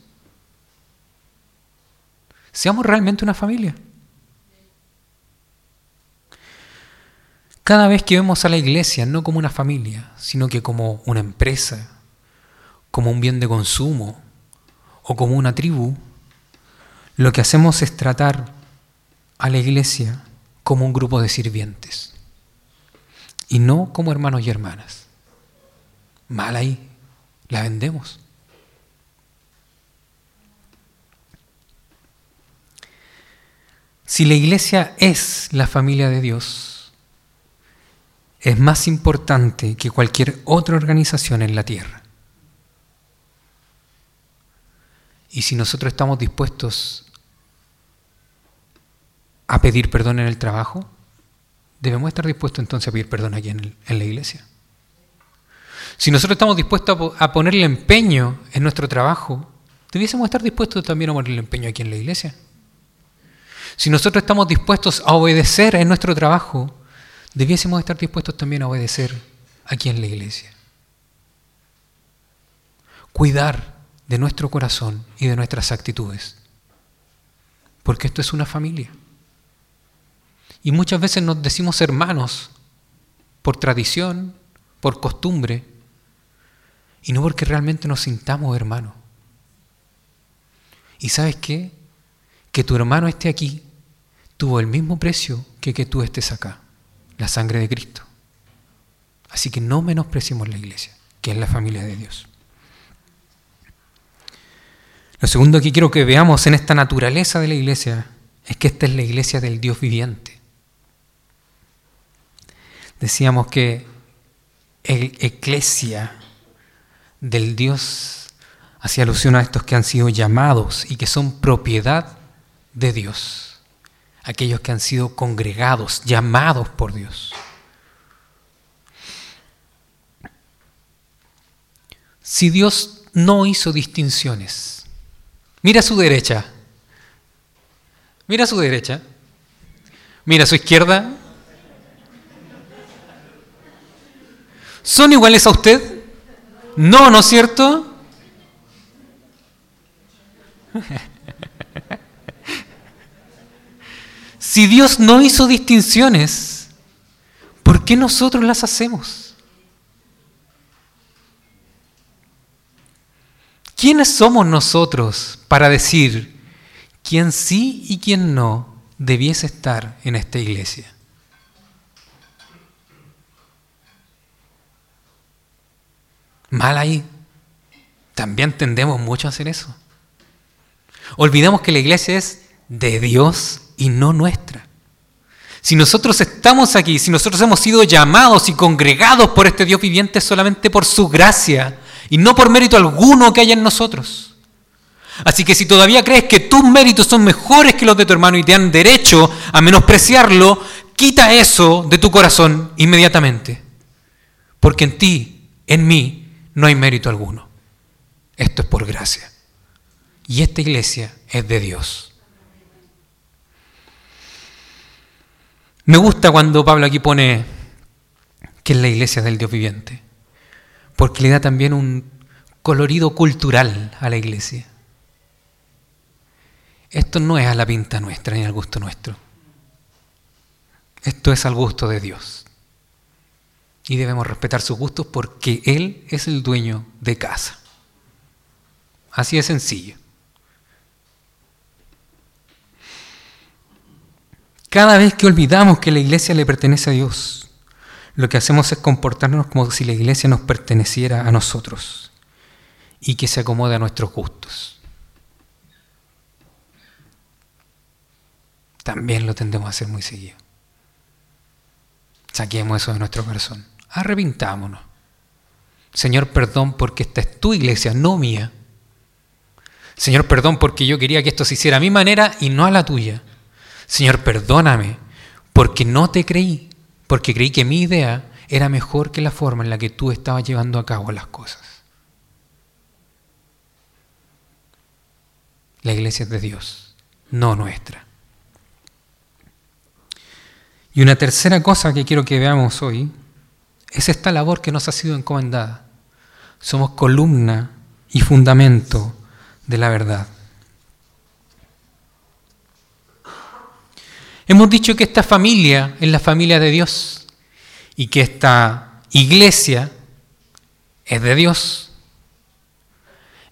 Seamos realmente una familia. Cada vez que vemos a la iglesia no como una familia, sino que como una empresa, como un bien de consumo o como una tribu, lo que hacemos es tratar a la iglesia como un grupo de sirvientes y no como hermanos y hermanas. Mal ahí, la vendemos. Si la iglesia es la familia de Dios, es más importante que cualquier otra organización en la tierra. Y si nosotros estamos dispuestos a pedir perdón en el trabajo, debemos estar dispuestos entonces a pedir perdón aquí en, la iglesia. Si nosotros estamos dispuestos a, ponerle empeño en nuestro trabajo, debiésemos estar dispuestos también a ponerle empeño aquí en la iglesia. Si nosotros estamos dispuestos a obedecer en nuestro trabajo, debiésemos estar dispuestos también a obedecer aquí en la iglesia. Cuidar de nuestro corazón y de nuestras actitudes, porque esto es una familia. Y muchas veces nos decimos hermanos por tradición, por costumbre, y no porque realmente nos sintamos hermanos. ¿Y sabes qué? Que tu hermano esté aquí tuvo el mismo precio que que tú estés acá, la sangre de Cristo. Así que no menospreciemos la iglesia, que es la familia de Dios. Lo segundo que quiero que veamos en esta naturaleza de la iglesia es que esta es la iglesia del Dios viviente. Decíamos que el eclesia del Dios hacía alusión a estos que han sido llamados y que son propiedad de Dios, aquellos que han sido congregados, llamados por Dios. Si Dios no hizo distinciones, mira a su derecha, mira a su derecha, mira a su izquierda, ¿Son iguales a usted? No, ¿no es cierto? (laughs) si Dios no hizo distinciones, ¿por qué nosotros las hacemos? ¿Quiénes somos nosotros para decir quién sí y quién no debiese estar en esta iglesia? Mal ahí. También tendemos mucho a hacer eso. Olvidamos que la iglesia es de Dios y no nuestra. Si nosotros estamos aquí, si nosotros hemos sido llamados y congregados por este Dios viviente solamente por su gracia y no por mérito alguno que haya en nosotros. Así que si todavía crees que tus méritos son mejores que los de tu hermano y te dan derecho a menospreciarlo, quita eso de tu corazón inmediatamente. Porque en ti, en mí, no hay mérito alguno. Esto es por gracia. Y esta iglesia es de Dios. Me gusta cuando Pablo aquí pone que es la iglesia del Dios viviente, porque le da también un colorido cultural a la iglesia. Esto no es a la pinta nuestra ni al gusto nuestro. Esto es al gusto de Dios. Y debemos respetar sus gustos porque Él es el dueño de casa. Así de sencillo. Cada vez que olvidamos que la iglesia le pertenece a Dios, lo que hacemos es comportarnos como si la iglesia nos perteneciera a nosotros y que se acomode a nuestros gustos. También lo tendemos a hacer muy seguido. Saquemos eso de nuestro corazón. Arrepintámonos. Señor, perdón porque esta es tu iglesia, no mía. Señor, perdón porque yo quería que esto se hiciera a mi manera y no a la tuya. Señor, perdóname porque no te creí, porque creí que mi idea era mejor que la forma en la que tú estabas llevando a cabo las cosas. La iglesia es de Dios, no nuestra. Y una tercera cosa que quiero que veamos hoy es esta labor que nos ha sido encomendada. Somos columna y fundamento de la verdad. Hemos dicho que esta familia es la familia de Dios y que esta iglesia es de Dios.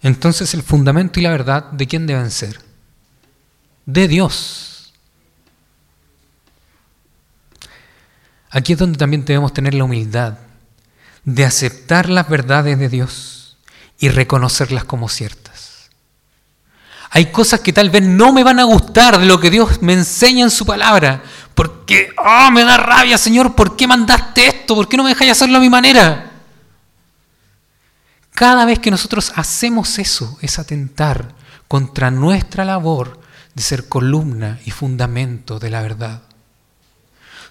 Entonces el fundamento y la verdad de quién deben ser? De Dios. Aquí es donde también debemos tener la humildad de aceptar las verdades de Dios y reconocerlas como ciertas. Hay cosas que tal vez no me van a gustar de lo que Dios me enseña en su palabra. Porque, oh, me da rabia, Señor, ¿por qué mandaste esto? ¿Por qué no me dejáis hacerlo a mi manera? Cada vez que nosotros hacemos eso, es atentar contra nuestra labor de ser columna y fundamento de la verdad.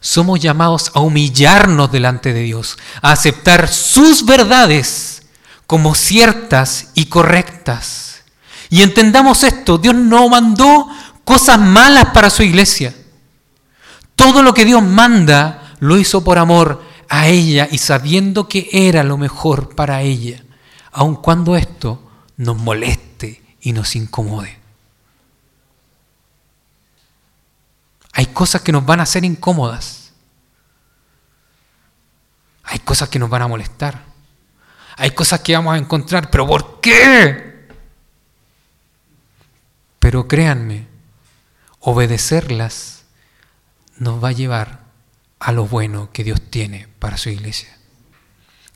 Somos llamados a humillarnos delante de Dios, a aceptar sus verdades como ciertas y correctas y entendamos esto, Dios no mandó cosas malas para su iglesia. Todo lo que Dios manda lo hizo por amor a ella y sabiendo que era lo mejor para ella, aun cuando esto nos moleste y nos incomode. Hay cosas que nos van a hacer incómodas. Hay cosas que nos van a molestar. Hay cosas que vamos a encontrar, pero ¿por qué? Pero créanme, obedecerlas nos va a llevar a lo bueno que Dios tiene para su iglesia.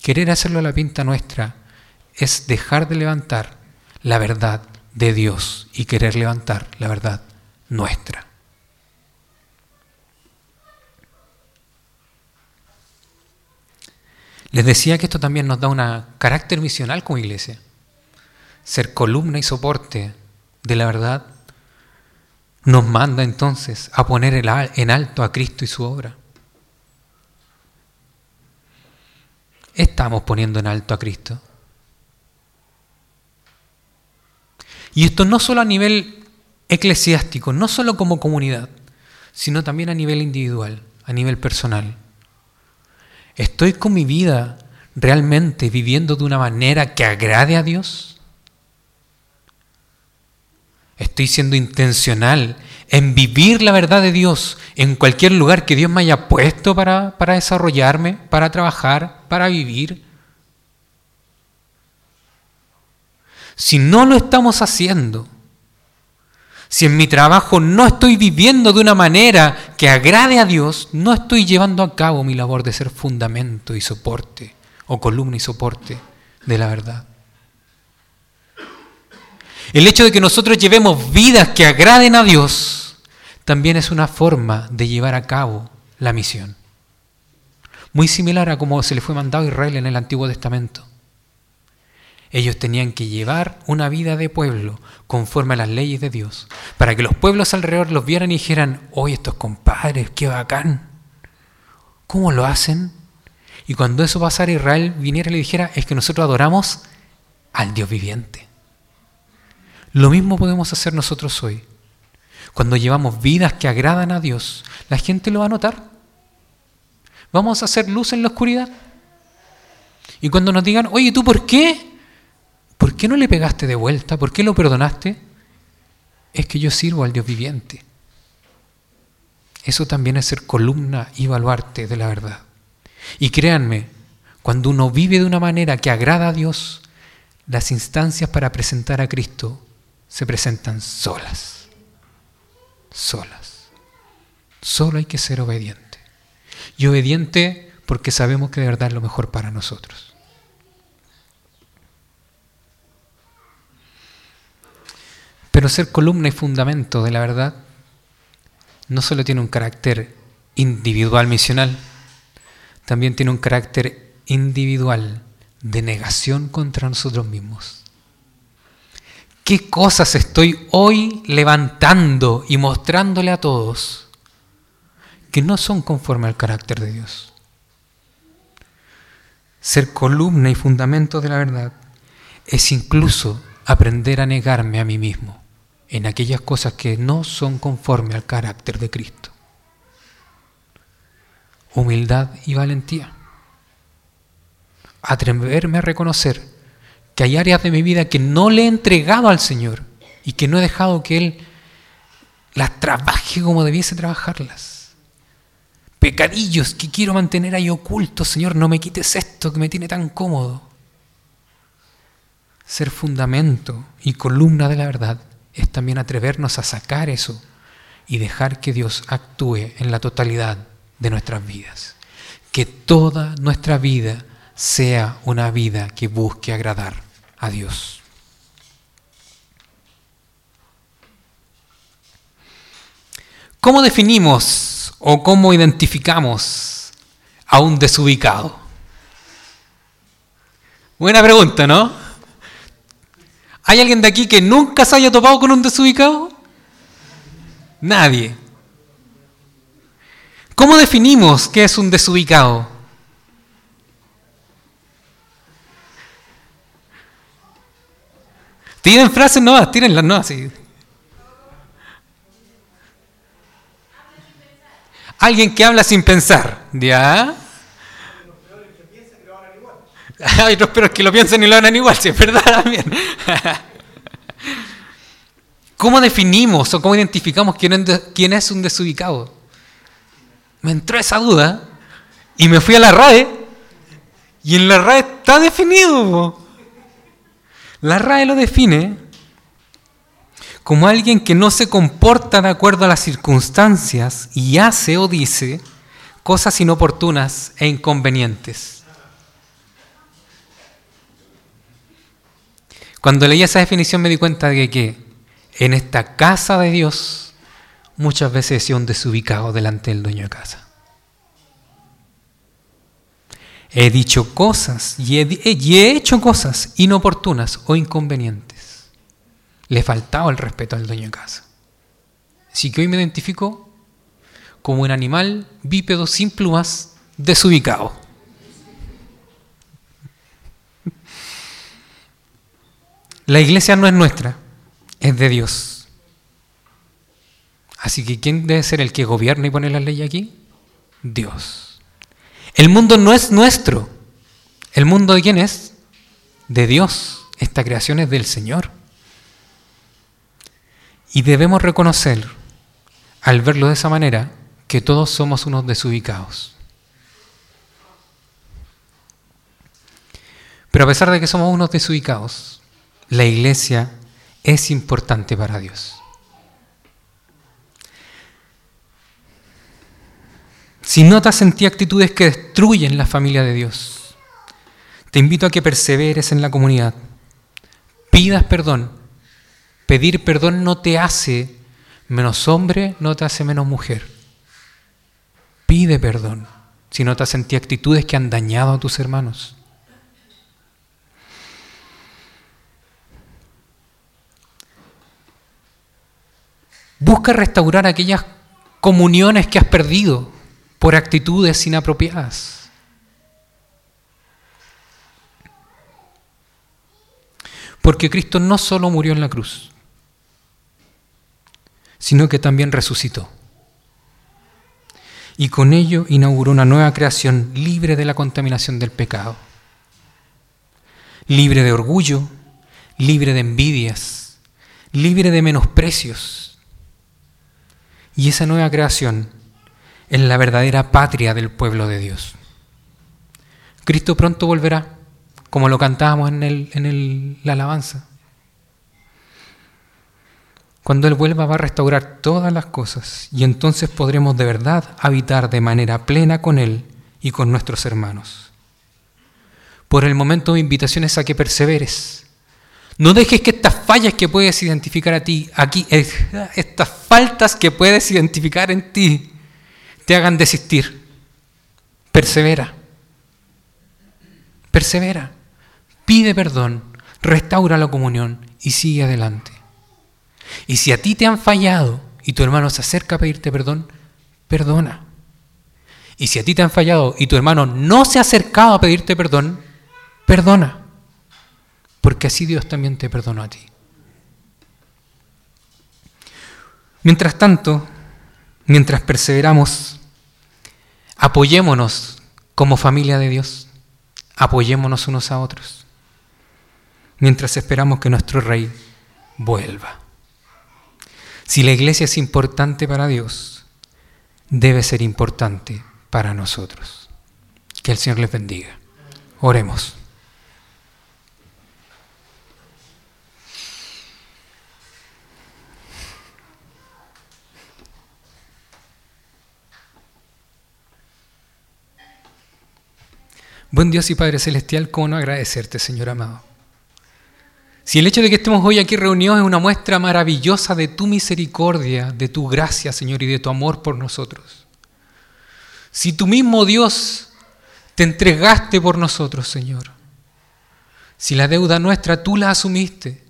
Querer hacerlo a la pinta nuestra es dejar de levantar la verdad de Dios y querer levantar la verdad nuestra. Les decía que esto también nos da un carácter misional como iglesia. Ser columna y soporte de la verdad, nos manda entonces a poner en alto a Cristo y su obra. Estamos poniendo en alto a Cristo. Y esto no solo a nivel eclesiástico, no solo como comunidad, sino también a nivel individual, a nivel personal. ¿Estoy con mi vida realmente viviendo de una manera que agrade a Dios? Estoy siendo intencional en vivir la verdad de Dios en cualquier lugar que Dios me haya puesto para, para desarrollarme, para trabajar, para vivir. Si no lo estamos haciendo, si en mi trabajo no estoy viviendo de una manera que agrade a Dios, no estoy llevando a cabo mi labor de ser fundamento y soporte, o columna y soporte de la verdad. El hecho de que nosotros llevemos vidas que agraden a Dios también es una forma de llevar a cabo la misión. Muy similar a como se le fue mandado a Israel en el Antiguo Testamento. Ellos tenían que llevar una vida de pueblo conforme a las leyes de Dios, para que los pueblos alrededor los vieran y dijeran, oye, estos compadres, qué bacán. ¿Cómo lo hacen? Y cuando eso pasara, Israel viniera y le dijera, es que nosotros adoramos al Dios viviente. Lo mismo podemos hacer nosotros hoy. Cuando llevamos vidas que agradan a Dios, la gente lo va a notar. Vamos a hacer luz en la oscuridad. Y cuando nos digan, oye, ¿tú por qué? ¿Por qué no le pegaste de vuelta? ¿Por qué lo perdonaste? Es que yo sirvo al Dios viviente. Eso también es ser columna y baluarte de la verdad. Y créanme, Cuando uno vive de una manera que agrada a Dios, las instancias para presentar a Cristo se presentan solas. Solas. Solo hay que ser obediente. Y obediente porque sabemos que de verdad es lo mejor para nosotros. Pero ser columna y fundamento de la verdad no solo tiene un carácter individual misional, también tiene un carácter individual de negación contra nosotros mismos. ¿Qué cosas estoy hoy levantando y mostrándole a todos que no son conforme al carácter de Dios? Ser columna y fundamento de la verdad es incluso aprender a negarme a mí mismo en aquellas cosas que no son conforme al carácter de Cristo. Humildad y valentía. Atreverme a reconocer que hay áreas de mi vida que no le he entregado al Señor y que no he dejado que Él las trabaje como debiese trabajarlas. Pecadillos que quiero mantener ahí ocultos, Señor, no me quites esto que me tiene tan cómodo. Ser fundamento y columna de la verdad es también atrevernos a sacar eso y dejar que Dios actúe en la totalidad de nuestras vidas. Que toda nuestra vida sea una vida que busque agradar a Dios. ¿Cómo definimos o cómo identificamos a un desubicado? Buena pregunta, ¿no? ¿Hay alguien de aquí que nunca se haya topado con un desubicado? Nadie. ¿Cómo definimos qué es un desubicado? Tienen frases nuevas, las nuevas. Sí. Alguien que habla sin pensar, ¿ya? (laughs) Hay otros peores que lo piensan y lo hagan igual, si es verdad también. (laughs) ¿Cómo definimos o cómo identificamos quién es un desubicado? Me entró esa duda y me fui a la RAE y en la RAE está definido. La RAE lo define como alguien que no se comporta de acuerdo a las circunstancias y hace o dice cosas inoportunas e inconvenientes. Cuando leí esa definición me di cuenta de que en esta casa de Dios muchas veces he sido un desubicado delante del dueño de casa. He dicho cosas y he, hecho cosas inoportunas o inconvenientes. Le he faltado el respeto al dueño de casa. Así que hoy me identifico como un animal bípedo sin plumas desubicado. La iglesia no es nuestra, es de Dios. Así que ¿quién debe ser el que gobierna y pone la ley aquí? Dios. El mundo no es nuestro. ¿El mundo de quién es? De Dios. Esta creación es del Señor. Y debemos reconocer, al verlo de esa manera, que todos somos unos desubicados. Pero a pesar de que somos unos desubicados, la iglesia es importante para Dios. Si notas en ti actitudes que destruyen la familia de Dios, te invito a que perseveres en la comunidad. Pidas perdón. Pedir perdón no te hace menos hombre, no te hace menos mujer. Pide perdón si notas en ti actitudes que han dañado a tus hermanos. Busca restaurar aquellas comuniones que has perdido por actitudes inapropiadas. Porque Cristo no solo murió en la cruz, sino que también resucitó. Y con ello inauguró una nueva creación libre de la contaminación del pecado, libre de orgullo, libre de envidias, libre de menosprecios, y esa nueva creación es la verdadera patria del pueblo de Dios. Cristo pronto volverá, como lo cantábamos en, el, en el, la alabanza. Cuando Él vuelva va a restaurar todas las cosas y entonces podremos de verdad habitar de manera plena con Él y con nuestros hermanos. Por el momento mi invitación es a que perseveres. No dejes que estas fallas que puedes identificar a ti, aquí, estas faltas que puedes identificar en ti, te hagan desistir. Persevera. Persevera. Pide perdón, restaura la comunión y sigue adelante. Y si a ti te han fallado y tu hermano se acerca a pedirte perdón, perdona. Y si a ti te han fallado y tu hermano no se ha acercado a pedirte perdón, perdona. Porque así Dios también te perdonó a ti. Mientras tanto, mientras perseveramos, apoyémonos como familia de Dios, apoyémonos unos a otros, mientras esperamos que nuestro Rey vuelva. Si la iglesia es importante para Dios, debe ser importante para nosotros. Que el Señor les bendiga. Oremos. Buen Dios y Padre Celestial, ¿cómo no agradecerte, Señor amado? Si el hecho de que estemos hoy aquí reunidos es una muestra maravillosa de tu misericordia, de tu gracia, Señor, y de tu amor por nosotros. Si tú mismo, Dios, te entregaste por nosotros, Señor. Si la deuda nuestra tú la asumiste.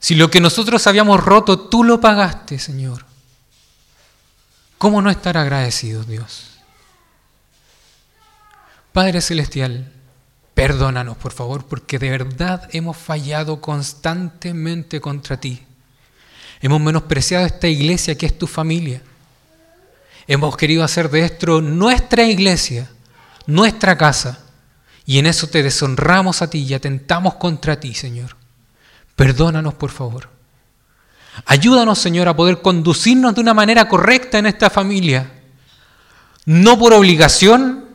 Si lo que nosotros habíamos roto tú lo pagaste, Señor. ¿Cómo no estar agradecidos, Dios? Padre Celestial, perdónanos por favor, porque de verdad hemos fallado constantemente contra ti. Hemos menospreciado esta iglesia que es tu familia. Hemos querido hacer de esto nuestra iglesia, nuestra casa. Y en eso te deshonramos a ti y atentamos contra ti, Señor. Perdónanos, por favor. Ayúdanos, Señor, a poder conducirnos de una manera correcta en esta familia. No por obligación,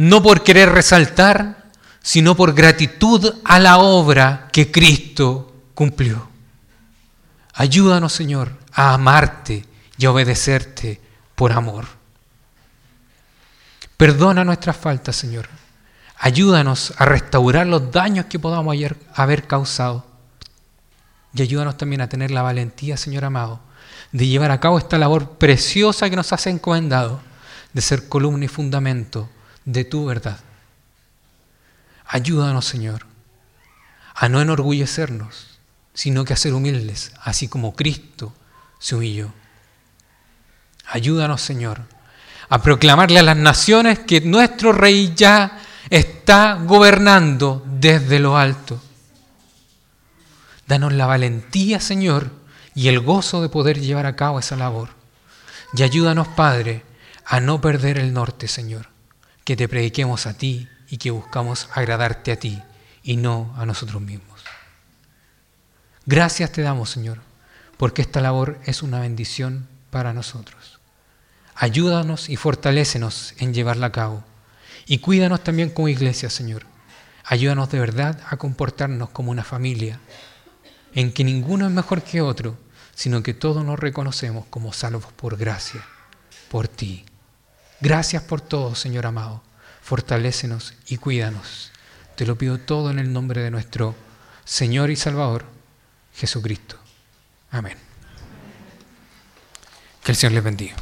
no por querer resaltar, sino por gratitud a la obra que Cristo cumplió. Ayúdanos, Señor, a amarte y a obedecerte por amor. Perdona nuestras faltas, Señor. Ayúdanos a restaurar los daños que podamos haber causado. Y ayúdanos también a tener la valentía, Señor amado, de llevar a cabo esta labor preciosa que nos has encomendado, de ser columna y fundamento de tu verdad. Ayúdanos, Señor, a no enorgullecernos, sino que a ser humildes, así como Cristo se humilló. Ayúdanos, Señor, a proclamarle a las naciones que nuestro Rey ya está gobernando desde lo alto. Danos la valentía, Señor, y el gozo de poder llevar a cabo esa labor. Y ayúdanos, Padre, a no perder el norte, Señor que te prediquemos a ti y que buscamos agradarte a ti y no a nosotros mismos. Gracias te damos, Señor, porque esta labor es una bendición para nosotros. Ayúdanos y fortalécenos en llevarla a cabo. Y cuídanos también como iglesia, Señor. Ayúdanos de verdad a comportarnos como una familia, en que ninguno es mejor que otro, sino que todos nos reconocemos como salvos por gracia, por ti. Gracias por todo, Señor amado. Fortalécenos y cuídanos. Te lo pido todo en el nombre de nuestro Señor y Salvador, Jesucristo. Amén. Que el Señor les bendiga.